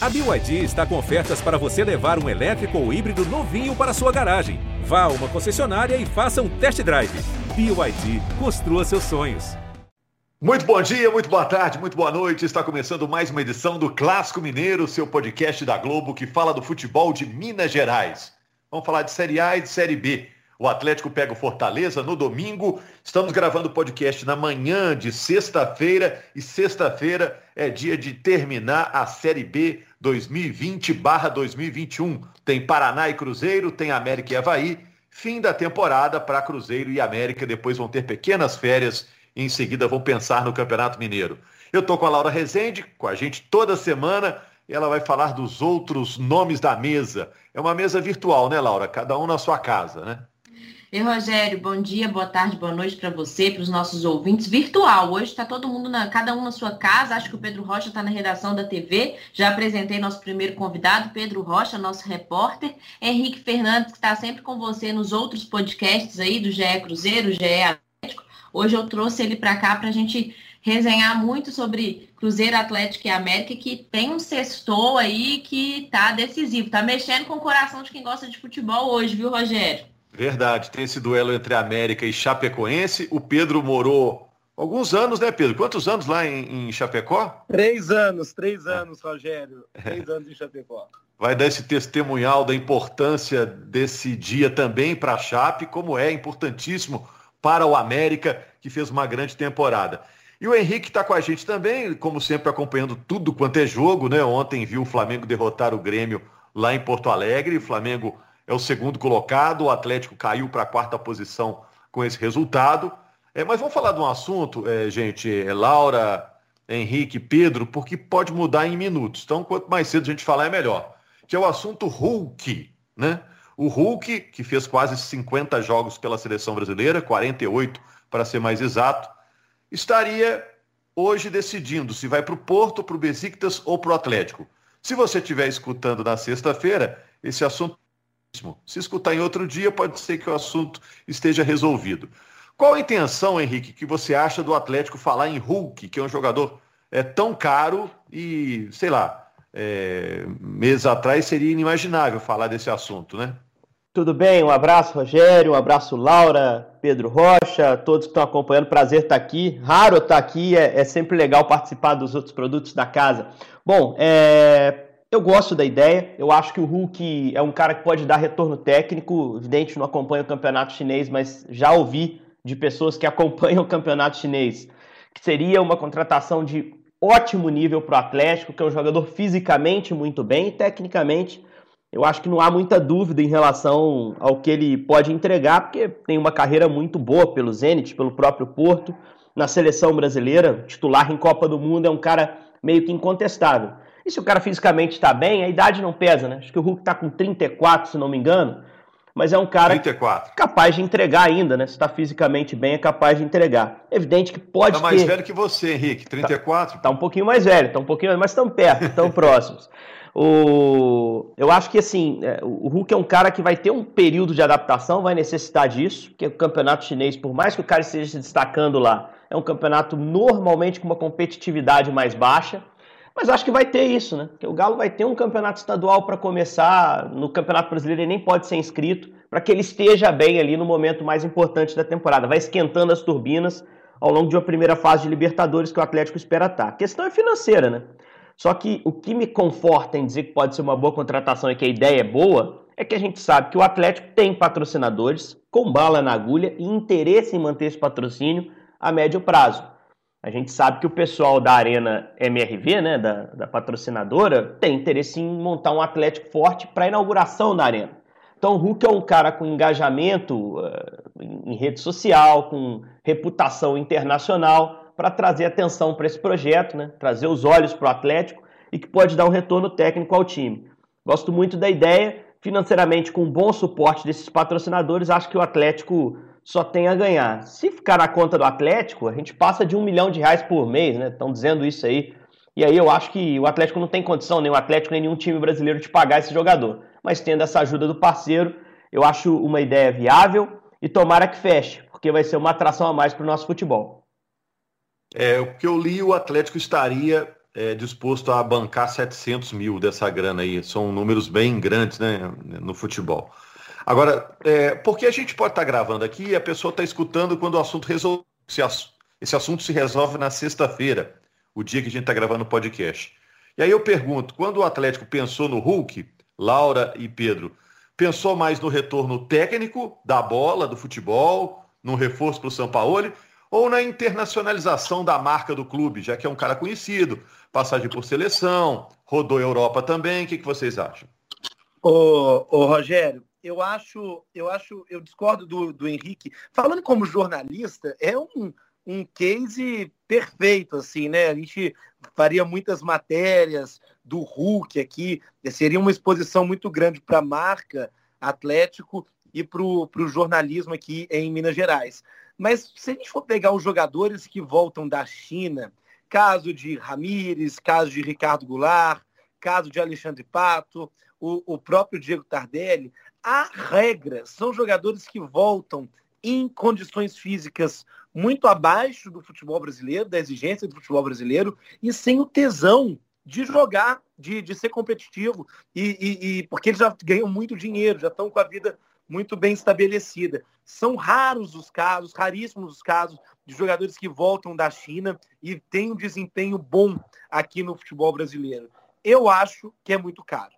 A BYD está com ofertas para você levar um elétrico ou híbrido novinho para sua garagem. Vá a uma concessionária e faça um test drive. BYD, construa seus sonhos. Muito bom dia, muito boa tarde, muito boa noite. Está começando mais uma edição do Clássico Mineiro, seu podcast da Globo que fala do futebol de Minas Gerais. Vamos falar de Série A e de Série B. O Atlético pega o Fortaleza no domingo. Estamos gravando o podcast na manhã de sexta-feira e sexta-feira é dia de terminar a Série B 2020/2021. Tem Paraná e Cruzeiro, tem América e Havaí. Fim da temporada para Cruzeiro e América. Depois vão ter pequenas férias e em seguida vão pensar no Campeonato Mineiro. Eu estou com a Laura Rezende, com a gente toda semana. E ela vai falar dos outros nomes da mesa. É uma mesa virtual, né, Laura? Cada um na sua casa, né? E Rogério, bom dia, boa tarde, boa noite para você, para os nossos ouvintes. Virtual, hoje está todo mundo, na, cada um na sua casa. Acho que o Pedro Rocha está na redação da TV. Já apresentei nosso primeiro convidado, Pedro Rocha, nosso repórter. Henrique Fernandes, que está sempre com você nos outros podcasts aí do GE Cruzeiro, GE Atlético. Hoje eu trouxe ele para cá para a gente resenhar muito sobre Cruzeiro Atlético e América, que tem um sextou aí que tá decisivo. Tá mexendo com o coração de quem gosta de futebol hoje, viu, Rogério? Verdade, tem esse duelo entre América e Chapecoense. O Pedro morou alguns anos, né, Pedro? Quantos anos lá em, em Chapecó? Três anos, três é. anos, Rogério. Três anos em Chapecó. Vai dar esse testemunhal da importância desse dia também para a Chape, como é importantíssimo para o América, que fez uma grande temporada. E o Henrique está com a gente também, como sempre, acompanhando tudo quanto é jogo, né? Ontem viu o Flamengo derrotar o Grêmio lá em Porto Alegre. O Flamengo é o segundo colocado, o Atlético caiu para a quarta posição com esse resultado. É, mas vamos falar de um assunto, é, gente, é, Laura, Henrique, Pedro, porque pode mudar em minutos. Então, quanto mais cedo a gente falar, é melhor. Que é o assunto Hulk, né? O Hulk, que fez quase 50 jogos pela seleção brasileira, 48 para ser mais exato, estaria hoje decidindo se vai para o Porto, para o Besiktas ou para o Atlético. Se você estiver escutando na sexta-feira, esse assunto se escutar em outro dia, pode ser que o assunto esteja resolvido. Qual a intenção, Henrique, que você acha do Atlético falar em Hulk, que é um jogador é, tão caro e, sei lá, é, meses atrás seria inimaginável falar desse assunto, né? Tudo bem, um abraço, Rogério, um abraço, Laura, Pedro Rocha, todos que estão acompanhando, prazer estar aqui. Raro estar aqui, é, é sempre legal participar dos outros produtos da casa. Bom, é, eu gosto da ideia, eu acho que o Hulk é um cara que pode dar retorno técnico. Evidente, não acompanho o campeonato chinês, mas já ouvi de pessoas que acompanham o campeonato chinês que seria uma contratação de ótimo nível para o Atlético, que é um jogador fisicamente muito bem e tecnicamente. Eu acho que não há muita dúvida em relação ao que ele pode entregar, porque tem uma carreira muito boa pelo Zenit, pelo próprio Porto, na seleção brasileira, titular em Copa do Mundo, é um cara meio que incontestável. E se o cara fisicamente está bem, a idade não pesa, né? Acho que o Hulk está com 34, se não me engano. Mas é um cara 34. capaz de entregar ainda, né? Se está fisicamente bem, é capaz de entregar. Evidente que pode Está mais ter... velho que você, Henrique, 34. Está tá um pouquinho mais velho, está um pouquinho, mas estão perto, estão próximos. O... Eu acho que assim, é, o Hulk é um cara que vai ter um período de adaptação, vai necessitar disso, porque o campeonato chinês, por mais que o cara esteja se destacando lá, é um campeonato normalmente com uma competitividade mais baixa. Mas acho que vai ter isso, né? Porque o Galo vai ter um campeonato estadual para começar. No Campeonato Brasileiro ele nem pode ser inscrito, para que ele esteja bem ali no momento mais importante da temporada. Vai esquentando as turbinas ao longo de uma primeira fase de Libertadores que o Atlético espera estar. A questão é financeira, né? Só que o que me conforta em dizer que pode ser uma boa contratação e que a ideia é boa é que a gente sabe que o Atlético tem patrocinadores com bala na agulha e interesse em manter esse patrocínio a médio prazo. A gente sabe que o pessoal da Arena MRV, né, da, da patrocinadora, tem interesse em montar um Atlético forte para a inauguração da Arena. Então o Hulk é um cara com engajamento uh, em rede social, com reputação internacional, para trazer atenção para esse projeto, né, trazer os olhos para o Atlético e que pode dar um retorno técnico ao time. Gosto muito da ideia, financeiramente com um bom suporte desses patrocinadores, acho que o Atlético só tem a ganhar. Se ficar na conta do Atlético, a gente passa de um milhão de reais por mês, né? Estão dizendo isso aí. E aí eu acho que o Atlético não tem condição, nem o Atlético, nem nenhum time brasileiro de pagar esse jogador. Mas tendo essa ajuda do parceiro, eu acho uma ideia viável e tomara que feche, porque vai ser uma atração a mais para o nosso futebol. É, o que eu li, o Atlético estaria é, disposto a bancar 700 mil dessa grana aí. São números bem grandes né, no futebol. Agora, é, porque a gente pode estar tá gravando aqui e a pessoa está escutando quando o assunto resolve. Esse assunto se resolve na sexta-feira, o dia que a gente está gravando o podcast. E aí eu pergunto, quando o Atlético pensou no Hulk, Laura e Pedro, pensou mais no retorno técnico da bola, do futebol, num reforço para o São Paulo, ou na internacionalização da marca do clube, já que é um cara conhecido, passagem por seleção, rodou a Europa também. O que, que vocês acham? Ô, ô, Rogério, eu acho, eu acho, eu discordo do, do Henrique. Falando como jornalista, é um, um case perfeito, assim, né? A gente faria muitas matérias do Hulk aqui, seria uma exposição muito grande para a marca Atlético e para o jornalismo aqui em Minas Gerais. Mas se a gente for pegar os jogadores que voltam da China, caso de Ramires, caso de Ricardo Goulart, caso de Alexandre Pato, o, o próprio Diego Tardelli, a regra são jogadores que voltam em condições físicas muito abaixo do futebol brasileiro, da exigência do futebol brasileiro, e sem o tesão de jogar, de, de ser competitivo, e, e, e porque eles já ganham muito dinheiro, já estão com a vida muito bem estabelecida. São raros os casos, raríssimos os casos de jogadores que voltam da China e têm um desempenho bom aqui no futebol brasileiro. Eu acho que é muito caro.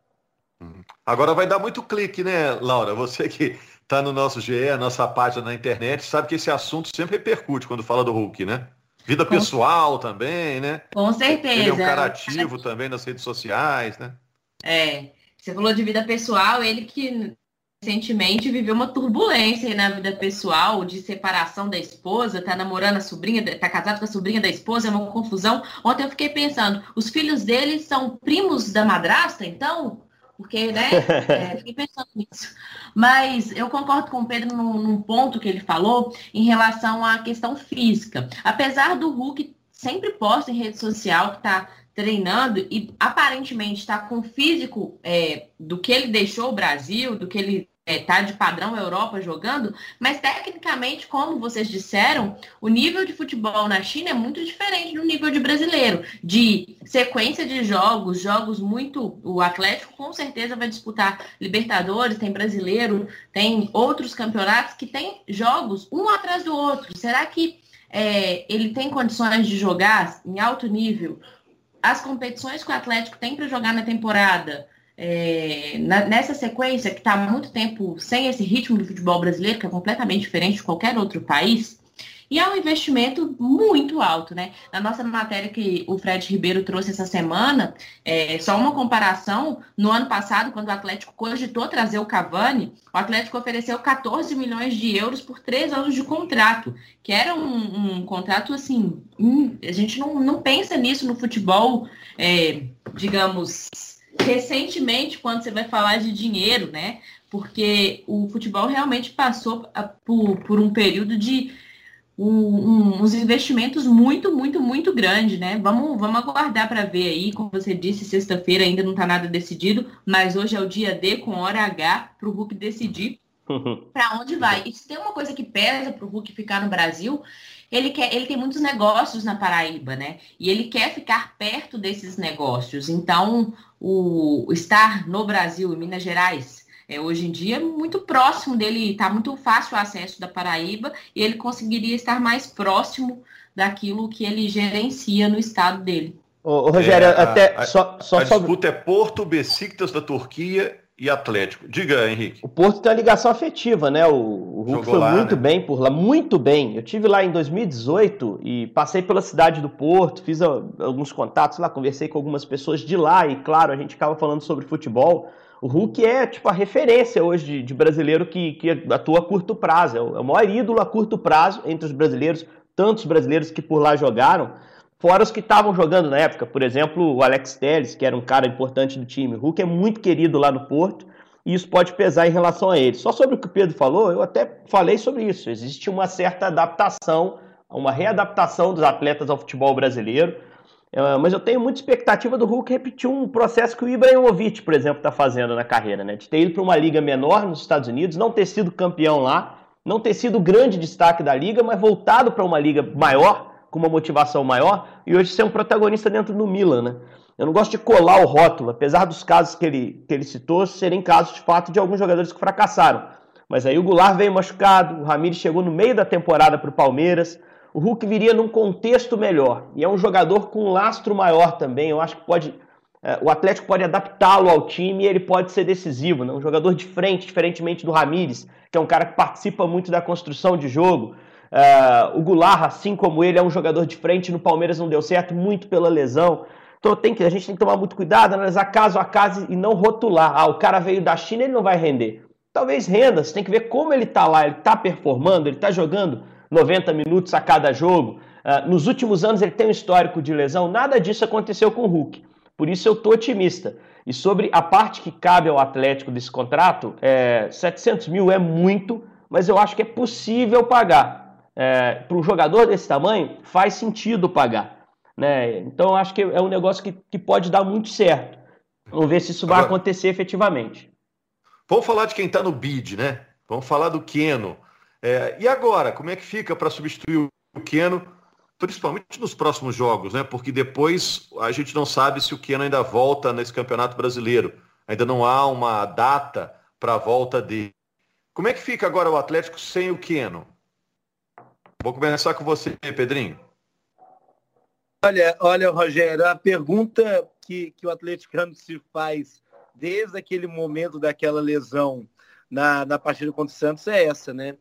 Agora vai dar muito clique, né, Laura? Você que está no nosso GE, a nossa página na internet, sabe que esse assunto sempre repercute quando fala do Hulk, né? Vida Com pessoal também, né? Com certeza. Ele é um cara ativo também nas redes sociais, né? É. Você falou de vida pessoal, ele que recentemente viveu uma turbulência na vida pessoal, de separação da esposa, tá namorando a sobrinha, tá casado com a sobrinha da esposa, é uma confusão. Ontem eu fiquei pensando, os filhos dele são primos da madrasta, então? Porque, né? É, fiquei pensando nisso. Mas eu concordo com o Pedro num, num ponto que ele falou em relação à questão física. Apesar do Hulk sempre posta em rede social que tá treinando e aparentemente está com o físico é, do que ele deixou o Brasil, do que ele é, de padrão Europa jogando, mas tecnicamente, como vocês disseram, o nível de futebol na China é muito diferente do nível de brasileiro. De sequência de jogos, jogos muito. O Atlético com certeza vai disputar Libertadores, tem brasileiro, tem outros campeonatos que tem jogos um atrás do outro. Será que é, ele tem condições de jogar em alto nível as competições que o Atlético tem para jogar na temporada? É, na, nessa sequência que está há muito tempo sem esse ritmo do futebol brasileiro, que é completamente diferente de qualquer outro país, e é um investimento muito alto, né? Na nossa matéria que o Fred Ribeiro trouxe essa semana, é, só uma comparação, no ano passado, quando o Atlético cogitou trazer o Cavani, o Atlético ofereceu 14 milhões de euros por três anos de contrato, que era um, um contrato assim, hum, a gente não, não pensa nisso no futebol, é, digamos, recentemente, quando você vai falar de dinheiro, né? Porque o futebol realmente passou por, por um período de um, uns investimentos muito, muito, muito grandes, né? Vamos, vamos aguardar para ver aí. Como você disse, sexta-feira ainda não está nada decidido, mas hoje é o dia D com hora H para o Hulk decidir para onde vai. E se tem uma coisa que pesa para o Hulk ficar no Brasil, ele quer, ele tem muitos negócios na Paraíba, né? E ele quer ficar perto desses negócios. Então, o estar no Brasil, em Minas Gerais, é, hoje em dia, muito próximo dele, está muito fácil o acesso da Paraíba e ele conseguiria estar mais próximo daquilo que ele gerencia no estado dele. Ô, Rogério, é, até a, só, só a sobre... disputa é Porto, Besiktas da Turquia e Atlético. Diga, Henrique. O Porto tem uma ligação afetiva, né? O, o Hulk Jogou foi lá, muito né? bem por lá, muito bem. Eu tive lá em 2018 e passei pela cidade do Porto, fiz alguns contatos lá, conversei com algumas pessoas de lá e, claro, a gente acaba falando sobre futebol. O Hulk é tipo a referência hoje de, de brasileiro que, que atua a curto prazo. É o, é o maior ídolo a curto prazo entre os brasileiros, tantos brasileiros que por lá jogaram. Fora os que estavam jogando na época, por exemplo, o Alex Telles, que era um cara importante do time. O Hulk é muito querido lá no Porto e isso pode pesar em relação a ele. Só sobre o que o Pedro falou, eu até falei sobre isso. Existe uma certa adaptação, uma readaptação dos atletas ao futebol brasileiro. É, mas eu tenho muita expectativa do Hulk repetir um processo que o Ibrahimovic, por exemplo, está fazendo na carreira, né? De ter ido para uma liga menor nos Estados Unidos, não ter sido campeão lá, não ter sido grande destaque da liga, mas voltado para uma liga maior com uma motivação maior e hoje ser um protagonista dentro do Milan, né? Eu não gosto de colar o rótulo, apesar dos casos que ele, que ele citou serem casos de fato de alguns jogadores que fracassaram. Mas aí o Goulart veio machucado, o Ramires chegou no meio da temporada para o Palmeiras, o Hulk viria num contexto melhor. E é um jogador com um lastro maior também. Eu acho que pode. É, o Atlético pode adaptá-lo ao time e ele pode ser decisivo. Né? Um jogador de frente, diferentemente do Ramires, que é um cara que participa muito da construção de jogo. Uh, o Goulart, assim como ele, é um jogador de frente. No Palmeiras não deu certo, muito pela lesão. Então tem que, a gente tem que tomar muito cuidado, analisar caso a caso e não rotular. Ah, o cara veio da China, ele não vai render. Talvez renda, você tem que ver como ele está lá, ele está performando, ele está jogando 90 minutos a cada jogo. Uh, nos últimos anos ele tem um histórico de lesão, nada disso aconteceu com o Hulk. Por isso eu estou otimista. E sobre a parte que cabe ao Atlético desse contrato, é, 700 mil é muito, mas eu acho que é possível pagar é, para um jogador desse tamanho, faz sentido pagar. Né? Então, acho que é um negócio que, que pode dar muito certo. Vamos ver se isso vai Agora, acontecer efetivamente. Vamos falar de quem está no bid, né? Vamos falar do Keno. É, e agora, como é que fica para substituir o Keno, principalmente nos próximos jogos, né? Porque depois a gente não sabe se o Keno ainda volta nesse campeonato brasileiro. Ainda não há uma data para a volta dele. Como é que fica agora o Atlético sem o Keno? Vou começar com você, Pedrinho. Olha, olha, Rogério, a pergunta que, que o atleticano se faz desde aquele momento daquela lesão na, na partida contra o Santos é essa, né?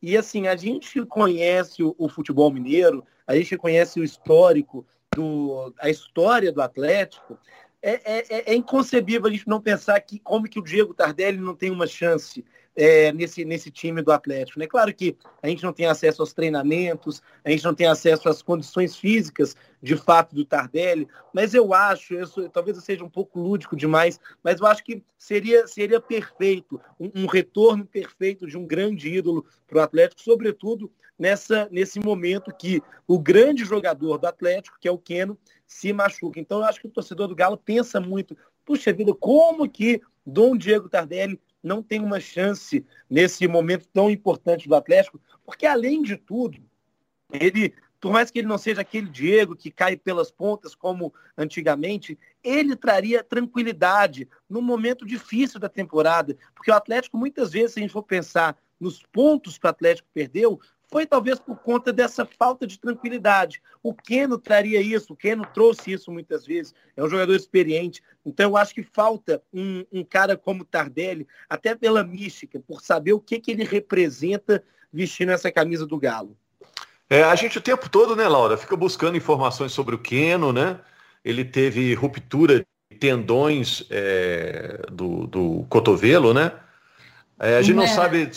E assim, a gente conhece o, o futebol mineiro, a gente conhece o histórico, do, a história do Atlético. É, é, é, é inconcebível a gente não pensar que como que o Diego Tardelli não tem uma chance é, nesse, nesse time do Atlético. Né? Claro que a gente não tem acesso aos treinamentos, a gente não tem acesso às condições físicas de fato do Tardelli, mas eu acho, eu sou, talvez eu seja um pouco lúdico demais, mas eu acho que seria, seria perfeito, um, um retorno perfeito de um grande ídolo para o Atlético, sobretudo nessa, nesse momento que o grande jogador do Atlético, que é o Keno, se machuca. Então eu acho que o torcedor do Galo pensa muito, puxa vida, como que Dom Diego Tardelli não tem uma chance nesse momento tão importante do Atlético, porque além de tudo, ele, por mais que ele não seja aquele Diego que cai pelas pontas como antigamente, ele traria tranquilidade num momento difícil da temporada, porque o Atlético muitas vezes, se a gente for pensar nos pontos que o Atlético perdeu, foi talvez por conta dessa falta de tranquilidade. O Keno traria isso, o Keno trouxe isso muitas vezes, é um jogador experiente. Então eu acho que falta um, um cara como Tardelli, até pela mística, por saber o que, que ele representa vestindo essa camisa do Galo. É, a gente o tempo todo, né, Laura, fica buscando informações sobre o Keno, né? Ele teve ruptura de tendões é, do, do cotovelo, né? É, a gente não é. sabe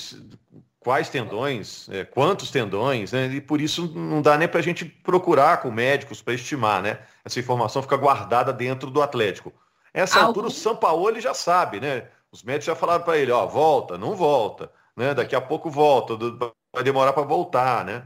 quais tendões, é, quantos tendões, né? E por isso não dá nem para a gente procurar com médicos para estimar, né? Essa informação fica guardada dentro do Atlético. Essa Algum... altura o Sampaoli já sabe, né? Os médicos já falaram para ele, ó, volta, não volta, né? Daqui a pouco volta, vai demorar para voltar, né?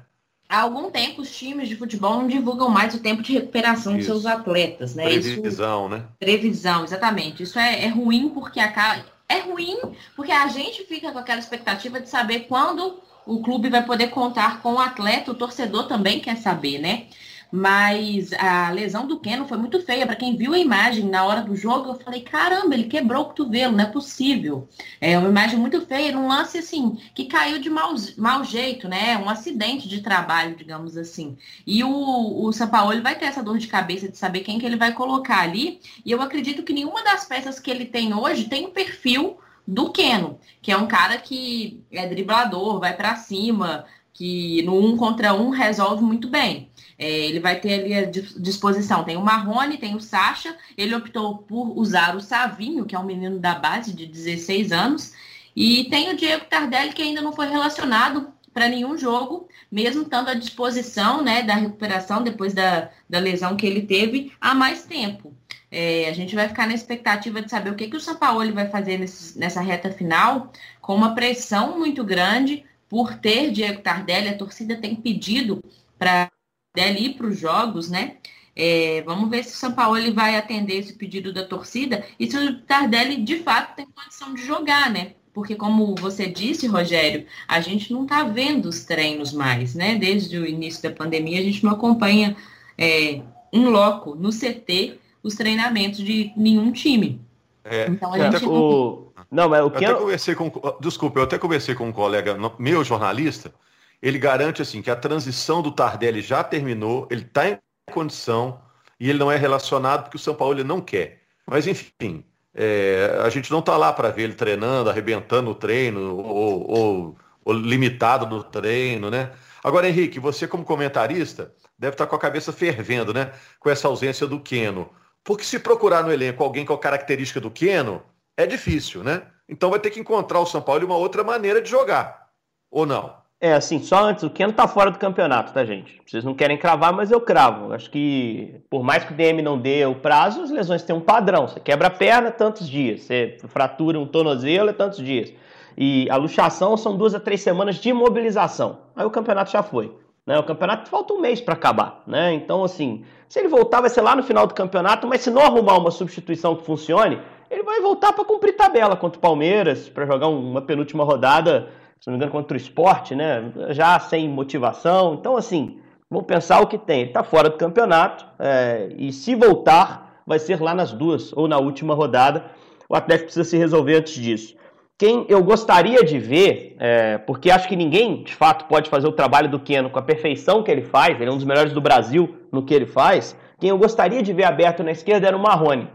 Há algum tempo os times de futebol não divulgam mais o tempo de recuperação Isso. dos seus atletas, né? Previsão, Isso... né? Previsão, exatamente. Isso é, é ruim porque acaba é ruim porque a gente fica com aquela expectativa de saber quando o clube vai poder contar com o atleta, o torcedor também quer saber, né? Mas a lesão do Keno foi muito feia. Para quem viu a imagem na hora do jogo, eu falei: caramba, ele quebrou o cotovelo, não é possível. É uma imagem muito feia, um lance assim, que caiu de mau, mau jeito, né? Um acidente de trabalho, digamos assim. E o, o São Paulo vai ter essa dor de cabeça de saber quem que ele vai colocar ali. E eu acredito que nenhuma das peças que ele tem hoje tem um perfil do Keno, que é um cara que é driblador, vai para cima, que no um contra um resolve muito bem. É, ele vai ter ali à disposição. Tem o Marrone, tem o Sacha. Ele optou por usar o Savinho, que é um menino da base de 16 anos. E tem o Diego Tardelli, que ainda não foi relacionado para nenhum jogo, mesmo estando à disposição né, da recuperação depois da, da lesão que ele teve há mais tempo. É, a gente vai ficar na expectativa de saber o que, que o São Paulo vai fazer nesse, nessa reta final, com uma pressão muito grande por ter Diego Tardelli. A torcida tem pedido para dele ir para os jogos, né? É, vamos ver se o São Paulo vai atender esse pedido da torcida e se o Tardelli de fato tem condição de jogar, né? porque como você disse, Rogério, a gente não está vendo os treinos mais, né? Desde o início da pandemia, a gente não acompanha é, um loco no CT os treinamentos de nenhum time. É, então a gente o... não, mas o que eu até conversei com, desculpa, eu até conversei com um colega meu jornalista, ele garante assim que a transição do Tardelli já terminou, ele está em condição e ele não é relacionado porque o São Paulo não quer. Mas enfim, é, a gente não está lá para ver ele treinando, arrebentando o treino ou, ou, ou, limitado no treino, né? Agora, Henrique, você como comentarista deve estar tá com a cabeça fervendo, né? Com essa ausência do Queno. Porque se procurar no elenco alguém com a característica do Queno, é difícil, né? Então vai ter que encontrar o São Paulo uma outra maneira de jogar. Ou não? É, assim, só antes, o Keno tá fora do campeonato, tá, gente? Vocês não querem cravar, mas eu cravo. Acho que, por mais que o DM não dê o prazo, as lesões têm um padrão. Você quebra a perna, tantos dias. Você fratura um tornozelo, é tantos dias. E a luxação são duas a três semanas de imobilização. Aí o campeonato já foi. Né? O campeonato falta um mês para acabar. Né? Então, assim, se ele voltar, vai ser lá no final do campeonato, mas se não arrumar uma substituição que funcione, ele vai voltar para cumprir tabela contra o Palmeiras, para jogar uma penúltima rodada se não me engano, contra o esporte, né? Já sem motivação. Então, assim, vamos pensar o que tem. Ele está fora do campeonato é, e se voltar, vai ser lá nas duas ou na última rodada. O Atlético precisa se resolver antes disso. Quem eu gostaria de ver, é, porque acho que ninguém de fato pode fazer o trabalho do Keno com a perfeição que ele faz, ele é um dos melhores do Brasil no que ele faz. Quem eu gostaria de ver aberto na esquerda era o Marrone,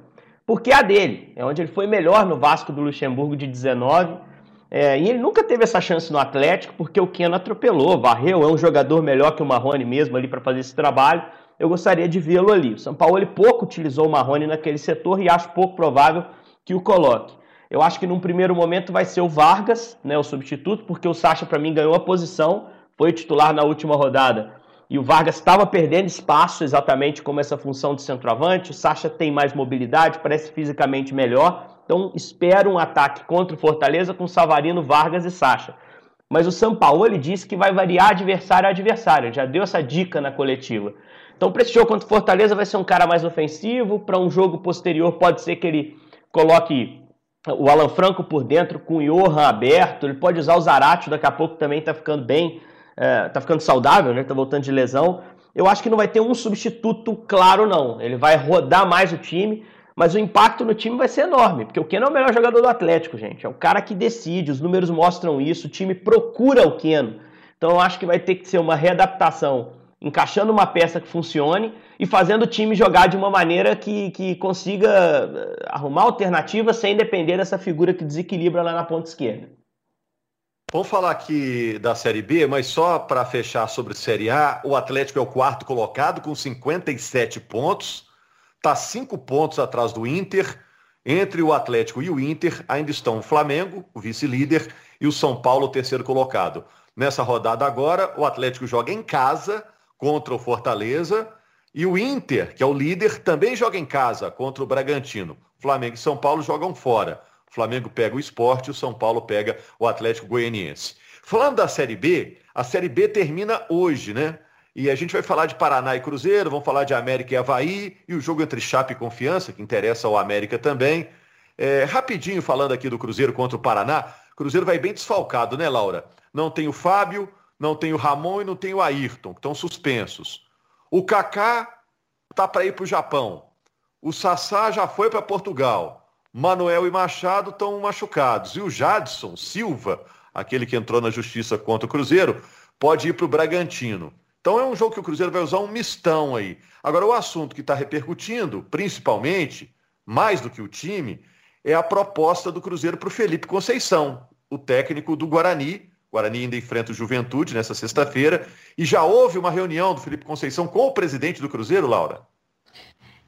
porque é a dele, é onde ele foi melhor no Vasco do Luxemburgo de 19 é, e ele nunca teve essa chance no Atlético porque o Keno atropelou, varreu, é um jogador melhor que o Marrone mesmo ali para fazer esse trabalho. Eu gostaria de vê-lo ali. O São Paulo ele pouco utilizou o Marrone naquele setor e acho pouco provável que o coloque. Eu acho que num primeiro momento vai ser o Vargas, né, o substituto, porque o Sacha para mim ganhou a posição, foi titular na última rodada. E o Vargas estava perdendo espaço exatamente como essa função de centroavante. O Sacha tem mais mobilidade, parece fisicamente melhor. Então espero um ataque contra o Fortaleza com Savarino, Vargas e Sacha. Mas o ele disse que vai variar adversário a adversário, já deu essa dica na coletiva. Então para esse jogo contra o Fortaleza vai ser um cara mais ofensivo, para um jogo posterior pode ser que ele coloque o Alan Franco por dentro com o Johan aberto, ele pode usar o Zarate, daqui a pouco também está ficando bem, é, ficando saudável, né? Está voltando de lesão. Eu acho que não vai ter um substituto claro, não. Ele vai rodar mais o time mas o impacto no time vai ser enorme, porque o Keno é o melhor jogador do Atlético, gente. É o cara que decide, os números mostram isso, o time procura o Keno. Então eu acho que vai ter que ser uma readaptação, encaixando uma peça que funcione e fazendo o time jogar de uma maneira que, que consiga eh, arrumar alternativas sem depender dessa figura que desequilibra lá na ponta esquerda. Vamos falar aqui da Série B, mas só para fechar sobre Série A, o Atlético é o quarto colocado com 57 pontos está cinco pontos atrás do Inter. Entre o Atlético e o Inter ainda estão o Flamengo, o vice-líder, e o São Paulo, o terceiro colocado. Nessa rodada agora, o Atlético joga em casa contra o Fortaleza e o Inter, que é o líder, também joga em casa contra o Bragantino. Flamengo e São Paulo jogam fora. O Flamengo pega o esporte o São Paulo pega o Atlético Goianiense. Falando da Série B, a Série B termina hoje, né? E a gente vai falar de Paraná e Cruzeiro, vamos falar de América e Havaí, e o jogo entre Chape e Confiança, que interessa ao América também. É, rapidinho falando aqui do Cruzeiro contra o Paraná, Cruzeiro vai bem desfalcado, né, Laura? Não tem o Fábio, não tem o Ramon e não tem o Ayrton, que estão suspensos. O Kaká tá para ir para o Japão. O Sassá já foi para Portugal. Manuel e Machado estão machucados. E o Jadson Silva, aquele que entrou na justiça contra o Cruzeiro, pode ir para o Bragantino. Então é um jogo que o Cruzeiro vai usar um mistão aí. Agora, o assunto que está repercutindo, principalmente, mais do que o time, é a proposta do Cruzeiro para o Felipe Conceição, o técnico do Guarani. O Guarani ainda enfrenta o Juventude nessa sexta-feira. E já houve uma reunião do Felipe Conceição com o presidente do Cruzeiro, Laura?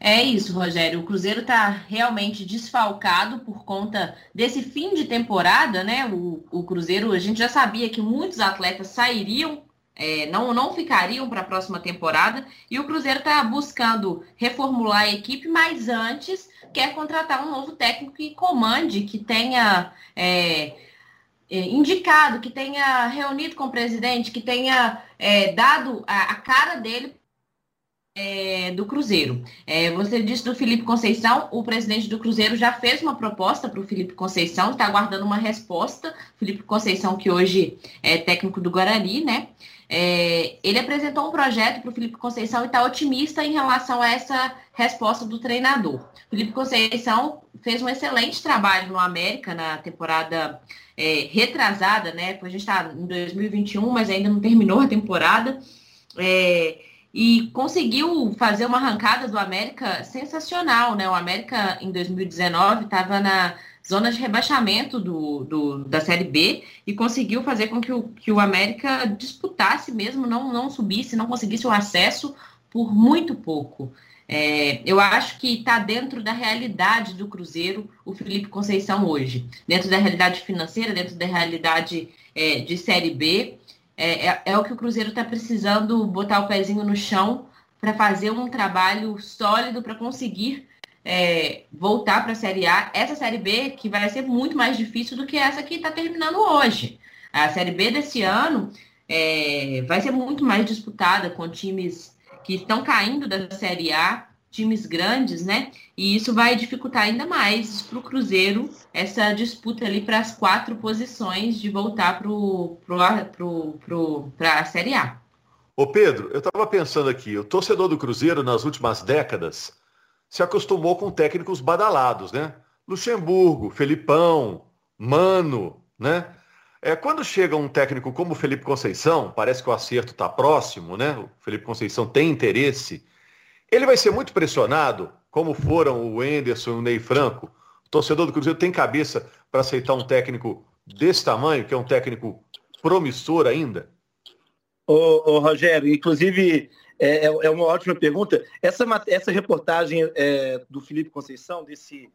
É isso, Rogério. O Cruzeiro está realmente desfalcado por conta desse fim de temporada, né? O, o Cruzeiro, a gente já sabia que muitos atletas sairiam é, não, não ficariam para a próxima temporada. E o Cruzeiro está buscando reformular a equipe, mas antes quer contratar um novo técnico que comande, que tenha é, é, indicado, que tenha reunido com o presidente, que tenha é, dado a, a, cara dele é, do Cruzeiro. É, você disse do Felipe Conceição, o presidente do Cruzeiro já fez uma proposta para o Felipe Conceição, está aguardando uma resposta. Felipe Conceição, que hoje é técnico do Guarani, né? É, ele apresentou um projeto para o Felipe Conceição e está otimista em relação a essa resposta do treinador. Felipe Conceição fez um excelente trabalho no América na temporada é, retrasada, né? Pois a gente está em 2021, mas ainda não terminou a temporada. É, e conseguiu fazer uma arrancada do América sensacional, né? O América em 2019 estava na zona de rebaixamento do, do, da Série B e conseguiu fazer com que o, que o América disputasse mesmo, não, não subisse, não conseguisse o acesso por muito pouco. É, eu acho que está dentro da realidade do Cruzeiro o Felipe Conceição hoje, dentro da realidade financeira, dentro da realidade é, de Série B. É, é, é o que o Cruzeiro está precisando botar o pezinho no chão para fazer um trabalho sólido para conseguir é, voltar para a Série A. Essa Série B que vai ser muito mais difícil do que essa que está terminando hoje. A Série B desse ano é, vai ser muito mais disputada com times que estão caindo da Série A, times grandes, né? E isso vai dificultar ainda mais para o Cruzeiro essa disputa ali para as quatro posições de voltar para a Série A. Ô Pedro, eu estava pensando aqui, o torcedor do Cruzeiro nas últimas décadas se acostumou com técnicos badalados, né? Luxemburgo, Felipão, Mano, né? É, quando chega um técnico como o Felipe Conceição, parece que o acerto está próximo, né? O Felipe Conceição tem interesse ele vai ser muito pressionado, como foram o Enderson e o Ney Franco. O torcedor do Cruzeiro tem cabeça para aceitar um técnico desse tamanho, que é um técnico promissor ainda? Ô, ô Rogério, inclusive é, é, é uma ótima pergunta. Essa, essa reportagem é, do Felipe Conceição, desse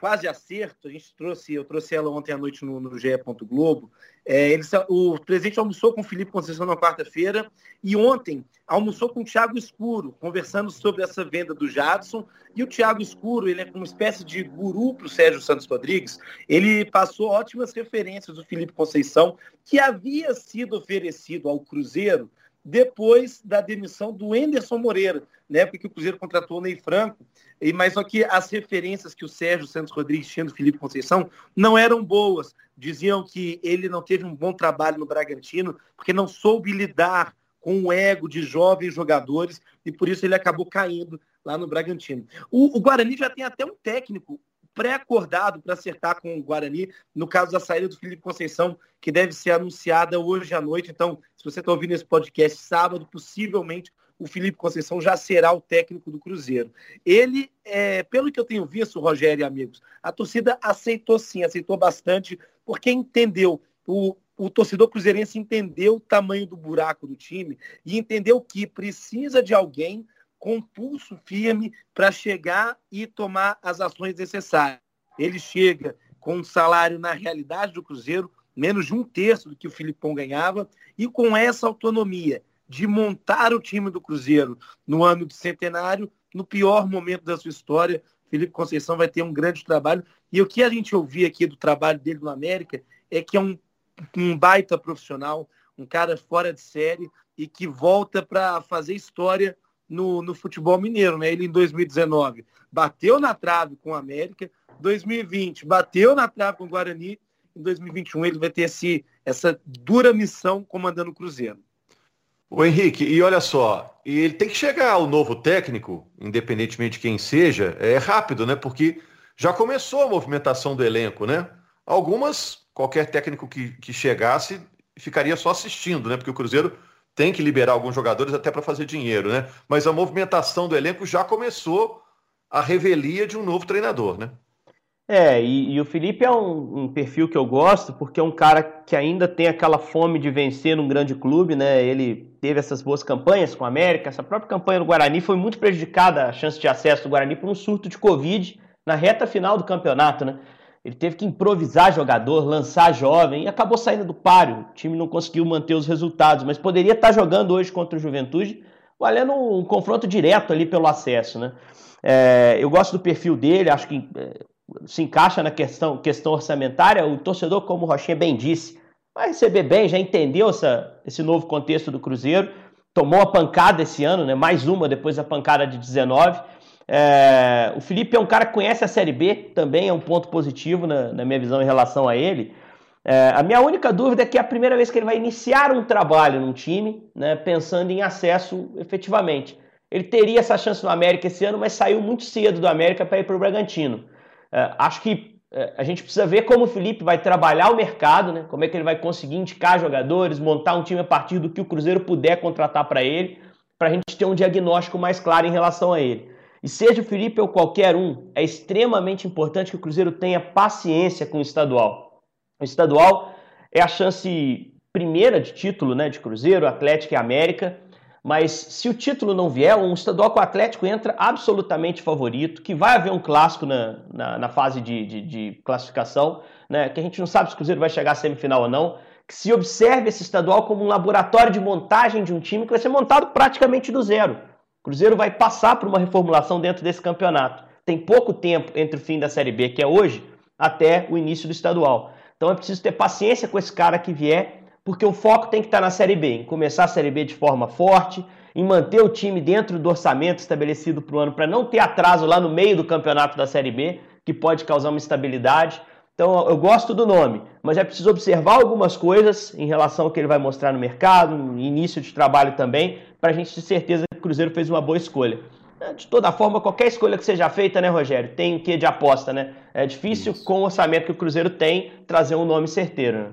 quase acerto, a gente trouxe, eu trouxe ela ontem à noite no, no GE. Globo. É, ele, o presidente almoçou com o Felipe Conceição na quarta-feira e ontem almoçou com o Thiago Escuro, conversando sobre essa venda do Jadson. E o Thiago Escuro, ele é uma espécie de guru para o Sérgio Santos Rodrigues. Ele passou ótimas referências do Felipe Conceição, que havia sido oferecido ao Cruzeiro depois da demissão do Enderson Moreira, na época que o Cruzeiro contratou o Ney Franco, e, mas só que as referências que o Sérgio Santos Rodrigues tinha do Felipe Conceição não eram boas. Diziam que ele não teve um bom trabalho no Bragantino, porque não soube lidar com o ego de jovens jogadores, e por isso ele acabou caindo lá no Bragantino. O, o Guarani já tem até um técnico pré-acordado para acertar com o Guarani, no caso da saída do Felipe Conceição, que deve ser anunciada hoje à noite. Então, se você está ouvindo esse podcast sábado, possivelmente o Felipe Conceição já será o técnico do Cruzeiro. Ele, é, pelo que eu tenho visto, Rogério e amigos, a torcida aceitou sim, aceitou bastante, porque entendeu. O, o torcedor cruzeirense entendeu o tamanho do buraco do time e entendeu que precisa de alguém com pulso firme para chegar e tomar as ações necessárias. Ele chega com um salário, na realidade do Cruzeiro, menos de um terço do que o Filipão ganhava, e com essa autonomia de montar o time do Cruzeiro no ano de centenário, no pior momento da sua história, Felipe Conceição vai ter um grande trabalho. E o que a gente ouvia aqui do trabalho dele no América é que é um, um baita profissional, um cara fora de série e que volta para fazer história no, no futebol mineiro, né? Ele em 2019 bateu na trave com o América, 2020 bateu na trave com o Guarani, em 2021 ele vai ter esse, essa dura missão comandando o Cruzeiro. O Henrique, e olha só, ele tem que chegar o novo técnico, independentemente de quem seja, é rápido, né? Porque já começou a movimentação do elenco, né? Algumas, qualquer técnico que, que chegasse ficaria só assistindo, né? Porque o Cruzeiro tem que liberar alguns jogadores até para fazer dinheiro, né? Mas a movimentação do elenco já começou a revelia de um novo treinador, né? É, e, e o Felipe é um, um, perfil que eu gosto, porque é um cara que ainda tem aquela fome de vencer num grande clube, né? Ele teve essas boas campanhas com a América, essa própria campanha no Guarani foi muito prejudicada a chance de acesso do Guarani por um surto de Covid na reta final do campeonato, né? Ele teve que improvisar jogador, lançar jovem e acabou saindo do páreo. O time não conseguiu manter os resultados, mas poderia estar jogando hoje contra o Juventude, valendo um confronto direto ali pelo acesso. Né? É, eu gosto do perfil dele, acho que é, se encaixa na questão, questão orçamentária. O torcedor, como o Rochinha bem disse, vai receber bem, já entendeu essa, esse novo contexto do Cruzeiro. tomou a pancada esse ano, né? mais uma depois da pancada de 19. É, o Felipe é um cara que conhece a Série B, também é um ponto positivo na, na minha visão em relação a ele. É, a minha única dúvida é que é a primeira vez que ele vai iniciar um trabalho num time, né, pensando em acesso efetivamente. Ele teria essa chance no América esse ano, mas saiu muito cedo do América para ir para o Bragantino. É, acho que é, a gente precisa ver como o Felipe vai trabalhar o mercado, né? como é que ele vai conseguir indicar jogadores, montar um time a partir do que o Cruzeiro puder contratar para ele, para a gente ter um diagnóstico mais claro em relação a ele. E seja o Felipe ou qualquer um, é extremamente importante que o Cruzeiro tenha paciência com o estadual. O estadual é a chance primeira de título né, de Cruzeiro, Atlético e América. Mas se o título não vier, um estadual com o Atlético entra absolutamente favorito, que vai haver um clássico na, na, na fase de, de, de, classificação, né? que a gente não sabe se o Cruzeiro vai chegar à semifinal ou não, que se observe esse estadual como um laboratório de montagem de um time que vai ser montado praticamente do zero. Cruzeiro vai passar por uma reformulação dentro desse campeonato. Tem pouco tempo entre o fim da Série B, que é hoje, até o início do estadual. Então é preciso ter paciência com esse cara que vier porque o foco tem que estar na Série B, em começar a Série B de forma forte, em manter o time dentro do orçamento estabelecido para o ano, para não ter atraso lá no meio do campeonato da Série B, que pode causar uma instabilidade. Então eu gosto do nome, mas é preciso observar algumas coisas em relação ao que ele vai mostrar no mercado, no início de trabalho também, para a gente ter certeza Cruzeiro fez uma boa escolha. De toda forma, qualquer escolha que seja feita, né, Rogério, tem o que de aposta, né? É difícil, Isso. com o orçamento que o Cruzeiro tem, trazer um nome certeiro. Né?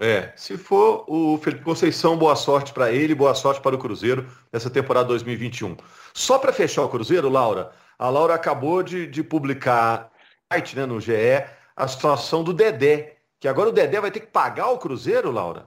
É, se for o Felipe Conceição, boa sorte para ele, boa sorte para o Cruzeiro nessa temporada 2021. Só para fechar o Cruzeiro, Laura, a Laura acabou de, de publicar né, no GE a situação do Dedé, que agora o Dedé vai ter que pagar o Cruzeiro, Laura?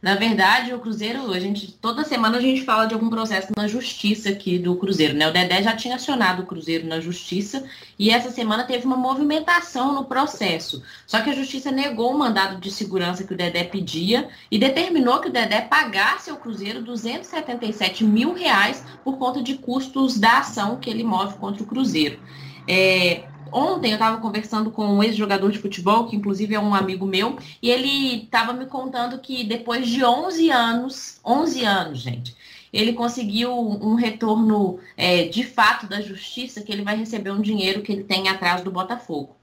Na verdade, o Cruzeiro, a gente toda semana a gente fala de algum processo na justiça aqui do Cruzeiro, né? O Dedé já tinha acionado o Cruzeiro na justiça e essa semana teve uma movimentação no processo. Só que a justiça negou o mandado de segurança que o Dedé pedia e determinou que o Dedé pagasse ao Cruzeiro 277 mil reais por conta de custos da ação que ele move contra o Cruzeiro. É, Ontem eu estava conversando com um ex-jogador de futebol, que inclusive é um amigo meu, e ele estava me contando que depois de 11 anos, 11 anos, gente, ele conseguiu um retorno é, de fato da justiça, que ele vai receber um dinheiro que ele tem atrás do Botafogo.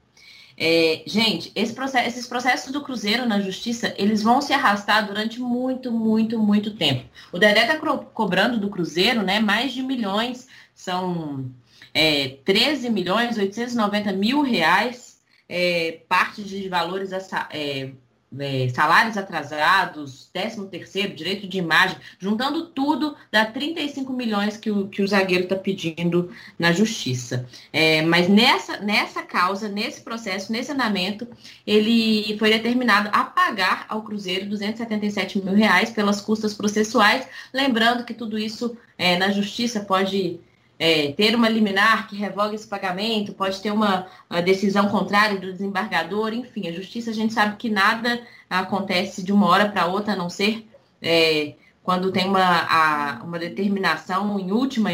É, gente, esse processo, esses processos do Cruzeiro na justiça, eles vão se arrastar durante muito, muito, muito tempo. O Dedé está cobrando do Cruzeiro né, mais de milhões, são é, 13 milhões 890 mil reais, é, parte de valores, é, é, salários atrasados, 13 terceiro, direito de imagem, juntando tudo, dá 35 milhões que o, que o zagueiro está pedindo na justiça. É, mas nessa, nessa causa, nesse processo, nesse andamento, ele foi determinado a pagar ao Cruzeiro 277 mil reais pelas custas processuais, lembrando que tudo isso é, na justiça pode é, ter uma liminar que revoga esse pagamento, pode ter uma, uma, decisão contrária do desembargador, enfim, a justiça a gente sabe que nada acontece de uma hora para outra, a não ser é, quando tem uma, a, uma determinação em última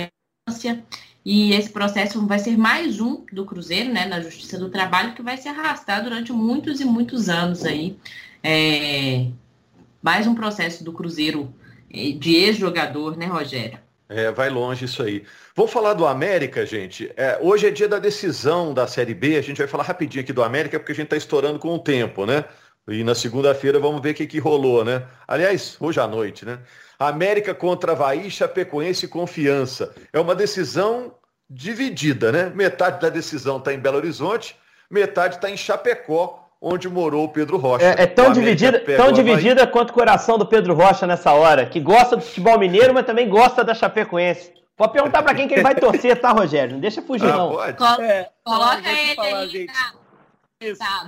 instância. E esse processo vai ser mais um do Cruzeiro, né, na Justiça do Trabalho, que vai se arrastar durante muitos e muitos anos aí. É, mais um processo do Cruzeiro é, de ex-jogador, né, Rogério? É, vai longe isso aí. Vou falar do América, gente. É, hoje é dia da decisão da Série B. A gente vai falar rapidinho aqui do América, porque a gente está estourando com o tempo, né? E na segunda-feira vamos ver o que, que rolou, né? Aliás, hoje à noite, né? América contra Havaí, Chapecoense e Confiança. É uma decisão dividida, né? Metade da decisão está em Belo Horizonte, metade está em Chapecó, onde morou o Pedro Rocha. É, é tão dividida, tão dividida quanto o coração do Pedro Rocha nessa hora, que gosta do futebol mineiro, mas também gosta da Chapecoense. Pode perguntar para quem que ele vai torcer, tá, Rogério? Não deixa fugir, ah, não. Pode. É, Coloca ele falar, aí, gente. Tá.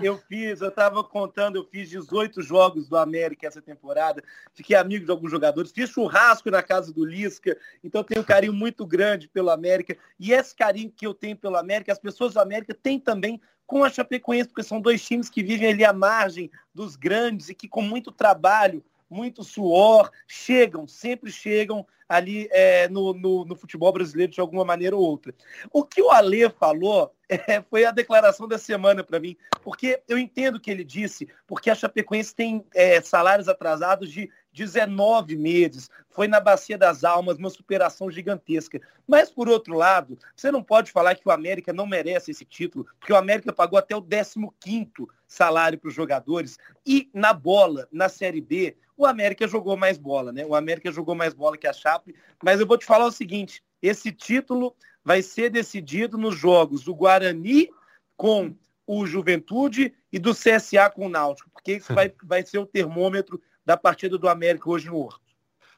Eu fiz, eu estava contando, eu fiz 18 jogos do América essa temporada, fiquei amigo de alguns jogadores, fiz churrasco na casa do Lisca, então tenho um carinho muito grande pelo América. E esse carinho que eu tenho pelo América, as pessoas do América têm também com a Chapecoense, porque são dois times que vivem ali à margem dos grandes e que com muito trabalho, muito suor, chegam, sempre chegam ali é, no, no, no, futebol brasileiro de alguma maneira ou outra. O que o Alê falou é, foi a declaração da semana para mim, porque eu entendo o que ele disse, porque a Chapecoense tem é, salários atrasados de 19 meses, foi na Bacia das Almas, uma superação gigantesca. Mas, por outro lado, você não pode falar que o América não merece esse título, porque o América pagou até o 15º salário para os jogadores, e na bola, na Série B, o América jogou mais bola, né? O América jogou mais bola que a Chape, mas eu vou te falar o seguinte, esse título vai ser decidido nos jogos do Guarani com o Juventude e do CSA com o Náutico, porque isso vai, vai ser o termômetro da partida do América hoje no Horto.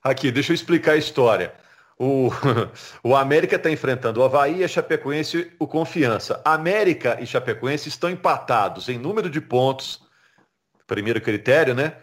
Aqui, deixa eu explicar a história. O, o América está enfrentando o Havaí, a Chapecoense o Confiança. América e Chapecoense estão empatados em número de pontos, primeiro critério, né?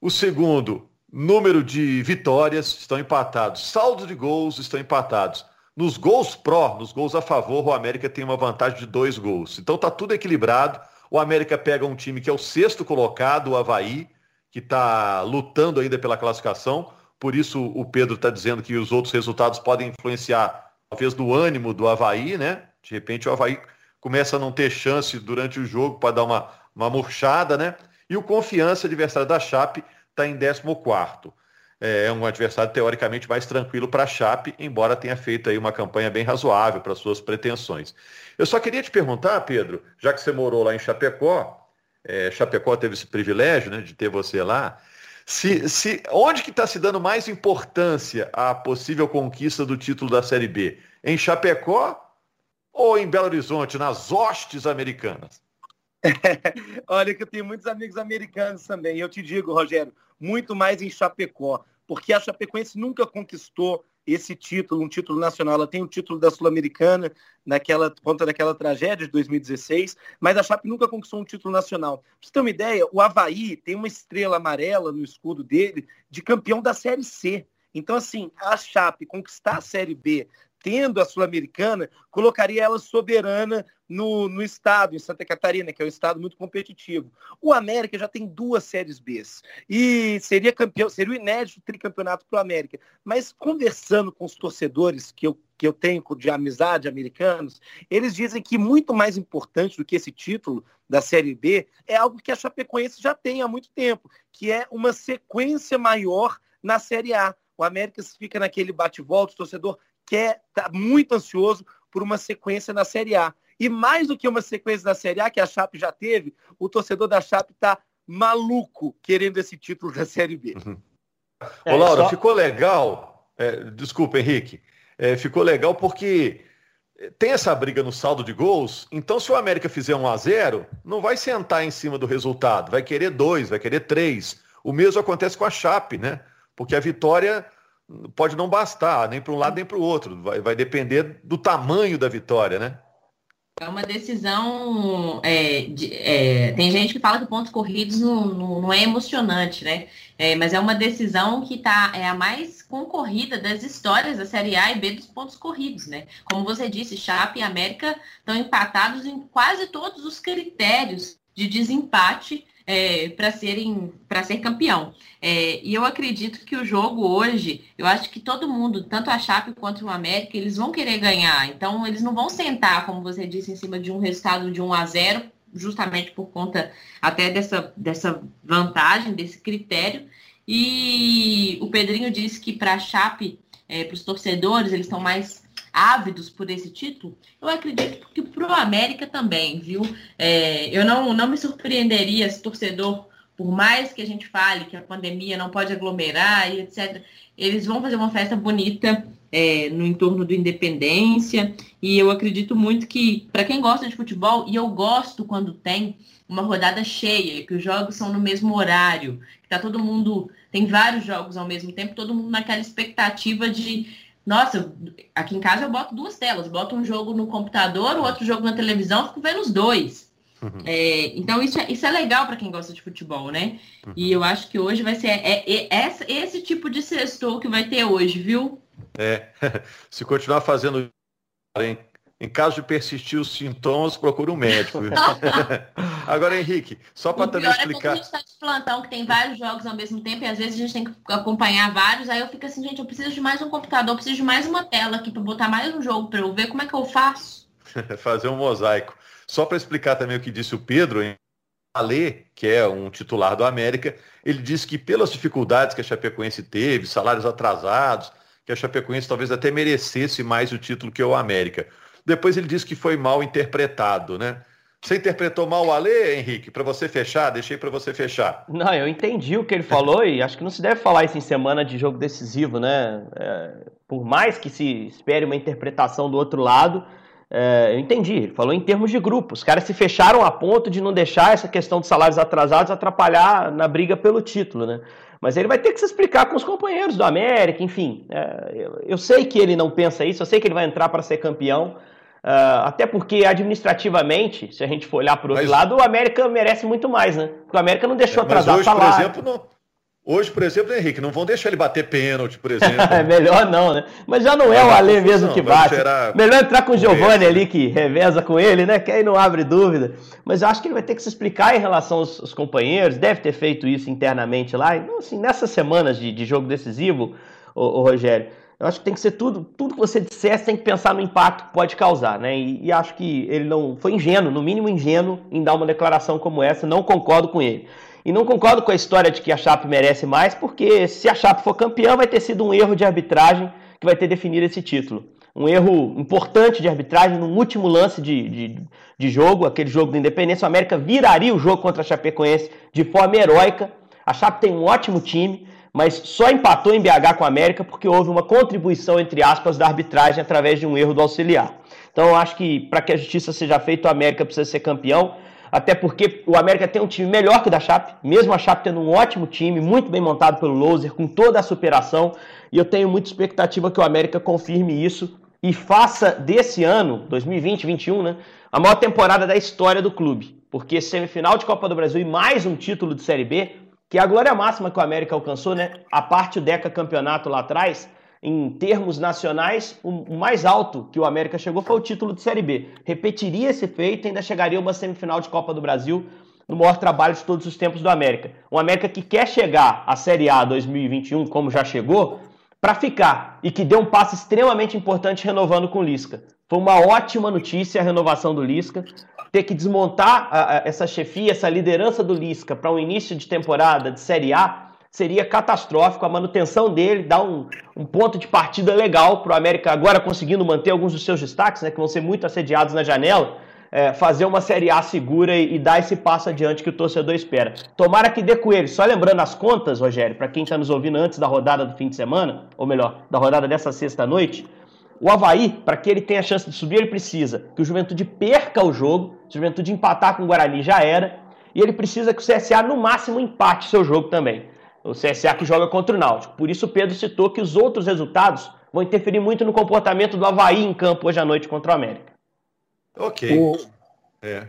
O segundo, número de vitórias, estão empatados. Saldo de gols estão empatados. Nos gols pró, nos gols a favor, o América tem uma vantagem de dois gols. Então tá tudo equilibrado. O América pega um time que é o sexto colocado, o Havaí, que está lutando ainda pela classificação. Por isso o Pedro está dizendo que os outros resultados podem influenciar, talvez, do ânimo do Havaí, né? De repente o Havaí começa a não ter chance durante o jogo para dar uma, uma murchada, né? E o Confiança, adversário da Chape, está em 14 é um adversário teoricamente mais tranquilo para a Chape, embora tenha feito aí uma campanha bem razoável para suas pretensões. Eu só queria te perguntar, Pedro, já que você morou lá em Chapecó, é, Chapecó teve esse privilégio né, de ter você lá, se, se, onde que está se dando mais importância à possível conquista do título da Série B? Em Chapecó ou em Belo Horizonte, nas hostes americanas? Olha que eu tenho muitos amigos americanos também. Eu te digo, Rogério, muito mais em Chapecó porque a Chapecoense nunca conquistou esse título, um título nacional. Ela tem o título da Sul-Americana naquela conta daquela tragédia de 2016, mas a Chape nunca conquistou um título nacional. Pra você ter uma ideia, o Havaí tem uma estrela amarela no escudo dele de campeão da Série C. Então, assim, a Chape conquistar a Série B tendo a Sul-Americana, colocaria ela soberana no, no estado, em Santa Catarina, que é um estado muito competitivo. O América já tem duas séries B e seria campeão, seria o inédito tricampeonato para o América. Mas conversando com os torcedores que eu, que eu tenho de amizade americanos, eles dizem que muito mais importante do que esse título da Série B é algo que a Chapecoense já tem há muito tempo, que é uma sequência maior na Série A. O América fica naquele bate-volta, o torcedor quer, tá muito ansioso por uma sequência na Série A. E mais do que uma sequência na Série A, que a Chape já teve, o torcedor da Chape está maluco querendo esse título da Série B. Uhum. É, Ô, Laura, só... ficou legal. É, desculpa, Henrique. É, ficou legal porque tem essa briga no saldo de gols, então se o América fizer 1 a 0 não vai sentar em cima do resultado, vai querer dois, vai querer três. O mesmo acontece com a Chape, né? Porque a vitória pode não bastar, nem para um lado nem para o outro. Vai, vai depender do tamanho da vitória, né? É uma decisão. É, de, é, tem gente que fala que pontos corridos não, não, não é emocionante, né? É, mas é uma decisão que tá, é a mais concorrida das histórias da Série A e B dos pontos corridos, né? Como você disse, Chape e América estão empatados em quase todos os critérios de desempate é, para serem para ser campeão. É, e eu acredito que o jogo hoje, eu acho que todo mundo, tanto a Chape quanto o América, eles vão querer ganhar. Então eles não vão sentar, como você disse, em cima de um resultado de 1 a 0, justamente por conta até dessa, dessa vantagem, desse critério. E o Pedrinho disse que para a Chape, é, para os torcedores, eles estão mais ávidos por esse título, eu acredito que para o América também, viu? É, eu não, não me surpreenderia se torcedor, por mais que a gente fale que a pandemia não pode aglomerar e etc., eles vão fazer uma festa bonita é, no entorno do Independência. E eu acredito muito que, para quem gosta de futebol, e eu gosto quando tem uma rodada cheia, que os jogos são no mesmo horário, que tá todo mundo, tem vários jogos ao mesmo tempo, todo mundo naquela expectativa de nossa, aqui em casa eu boto duas telas, boto um jogo no computador, o outro jogo na televisão, fico vendo os dois. Uhum. É, então isso é, isso é legal para quem gosta de futebol, né? Uhum. E eu acho que hoje vai ser é, é, é esse tipo de sextou que vai ter hoje, viu? É, se continuar fazendo em caso de persistir os sintomas, procure um médico. Agora, Henrique, só para também explicar. É a gente está de plantão, que tem vários jogos ao mesmo tempo, e às vezes a gente tem que acompanhar vários, aí eu fico assim, gente, eu preciso de mais um computador, eu preciso de mais uma tela aqui para botar mais um jogo para eu ver como é que eu faço. Fazer um mosaico. Só para explicar também o que disse o Pedro, hein? Ale, que é um titular do América, ele disse que pelas dificuldades que a Chapecoense teve, salários atrasados, que a Chapecoense talvez até merecesse mais o título que o América. Depois ele disse que foi mal interpretado, né? Você interpretou mal o Ale, Henrique? Para você fechar, deixei para você fechar. Não, eu entendi o que ele falou e acho que não se deve falar isso em semana de jogo decisivo, né? É, por mais que se espere uma interpretação do outro lado, é, eu entendi. Ele falou em termos de grupo. Os caras se fecharam a ponto de não deixar essa questão dos salários atrasados atrapalhar na briga pelo título, né? Mas ele vai ter que se explicar com os companheiros do América, enfim. É, eu, eu, sei que ele não pensa isso, eu sei que ele vai entrar para ser campeão. Uh, até porque administrativamente, se a gente for olhar por outro mas, lado, o América merece muito mais, né? Porque o América não deixou é, atrasar hoje, salário. Por exemplo, não, Hoje, por exemplo, Henrique, não vão deixar ele bater pênalti, por exemplo. é melhor não, né? Mas já não é o Alê mesmo que bate. Melhor entrar com o Giovanni ali, que reveza com ele, né? Que aí não abre dúvida. Mas eu acho que ele vai ter que se explicar em relação aos, aos companheiros, deve ter feito isso internamente lá. Então, assim, nessas semanas de, de jogo decisivo, o Rogério, eu acho que tem que ser tudo, tudo que você dissesse tem que pensar no impacto que pode causar, né? E, e acho que ele não foi ingênuo, no mínimo ingênuo, em dar uma declaração como essa, não concordo com ele. E não concordo com a história de que a Chape merece mais, porque se a Chape for campeã, vai ter sido um erro de arbitragem que vai ter definido esse título. Um erro importante de arbitragem no último lance de, de, de jogo, aquele jogo da Independência. O América viraria o jogo contra a Chapecoense de forma heróica. A Chape tem um ótimo time, mas só empatou em BH com a América porque houve uma contribuição, entre aspas, da arbitragem através de um erro do auxiliar. Então, eu acho que para que a justiça seja feita, o América precisa ser campeão até porque o América tem um time melhor que o da Chape, mesmo a Chape tendo um ótimo time, muito bem montado pelo Loser, com toda a superação, e eu tenho muita expectativa que o América confirme isso e faça desse ano, 2020-21, né, a maior temporada da história do clube, porque semifinal de Copa do Brasil e mais um título de Série B, que é a glória máxima que o América alcançou, né, a parte do Deca Campeonato lá atrás, em termos nacionais, o mais alto que o América chegou foi o título de Série B. Repetiria esse feito e ainda chegaria uma semifinal de Copa do Brasil no maior trabalho de todos os tempos do América. Um América que quer chegar à Série A 2021, como já chegou, para ficar e que deu um passo extremamente importante renovando com o Lisca. Foi uma ótima notícia a renovação do Lisca. Ter que desmontar a, a, essa chefia, essa liderança do Lisca para um início de temporada de Série A seria catastrófico. A manutenção dele dá um, um ponto de partida legal para o América, agora conseguindo manter alguns dos seus destaques, né, que vão ser muito assediados na janela. É, fazer uma Série A segura e, e, dar esse passo adiante que o torcedor espera. Tomara que dê com ele. Só lembrando as contas, Rogério, para quem está nos ouvindo antes da rodada do fim de semana, ou melhor, da rodada dessa sexta-noite, o Havaí, para que ele tenha a chance de subir, ele precisa que o Juventude perca o jogo, se o Juventude empatar com o Guarani já era, e ele precisa que o CSA no máximo empate seu jogo também o CSA que joga contra o Náutico. Por isso o Pedro citou que os outros resultados vão interferir muito no comportamento do Havaí em campo hoje à noite contra o América. Ok. O... É.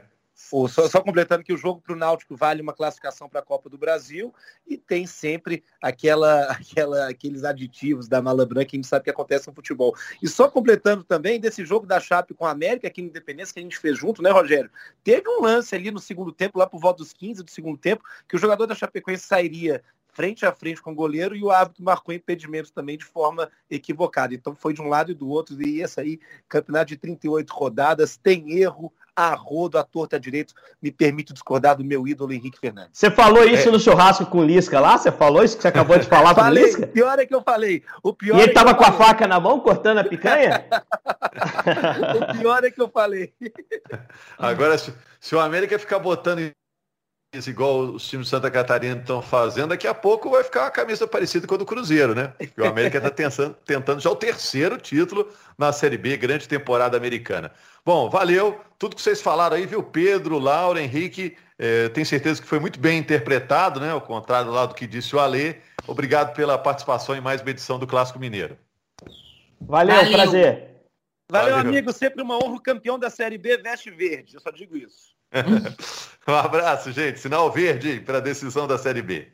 Só, só, completando que o jogo para o Náutico vale uma classificação para a Copa do Brasil e tem sempre aquela, aquela, aqueles aditivos da mala branca que a gente sabe que acontece no futebol. E só completando também desse jogo da Chape com a América aqui no Independência que a gente fez junto, né, Rogério? Teve um lance ali no segundo tempo, lá por volta dos 15 do segundo tempo, que o jogador da Chapecoense sairia frente a frente com o goleiro e o árbitro marcou impedimento também de forma equivocada. Então foi de um lado e do outro, e esse aí, campeonato de 38 rodadas, tem erro, a rodo, a torta direito, me permite discordar do meu ídolo Henrique Fernandes. Você falou isso é. no churrasco com o Lisca lá? Você falou isso que você acabou de falar com o Lisca? pior é que eu falei. O pior e ele é tava com falei. a faca na mão, cortando a picanha? o pior é que eu falei. Agora, se, se o América ficar botando igual os times de Santa Catarina estão fazendo, daqui a pouco vai ficar uma camisa parecida com a do Cruzeiro, né? Porque o América está tentando, tentando já o terceiro título na Série B, grande temporada americana. Bom, valeu. Tudo que vocês falaram aí, viu? Pedro, Laura, Henrique, é, tenho certeza que foi muito bem interpretado, né? Ao contrário lá do que disse o Alê. Obrigado pela participação em mais uma edição do Clássico Mineiro. Valeu, valeu. prazer. Valeu, valeu, amigo. Sempre uma honra o campeão da Série B veste verde. Eu só digo isso. um abraço, gente. Sinal verde para a decisão da Série B.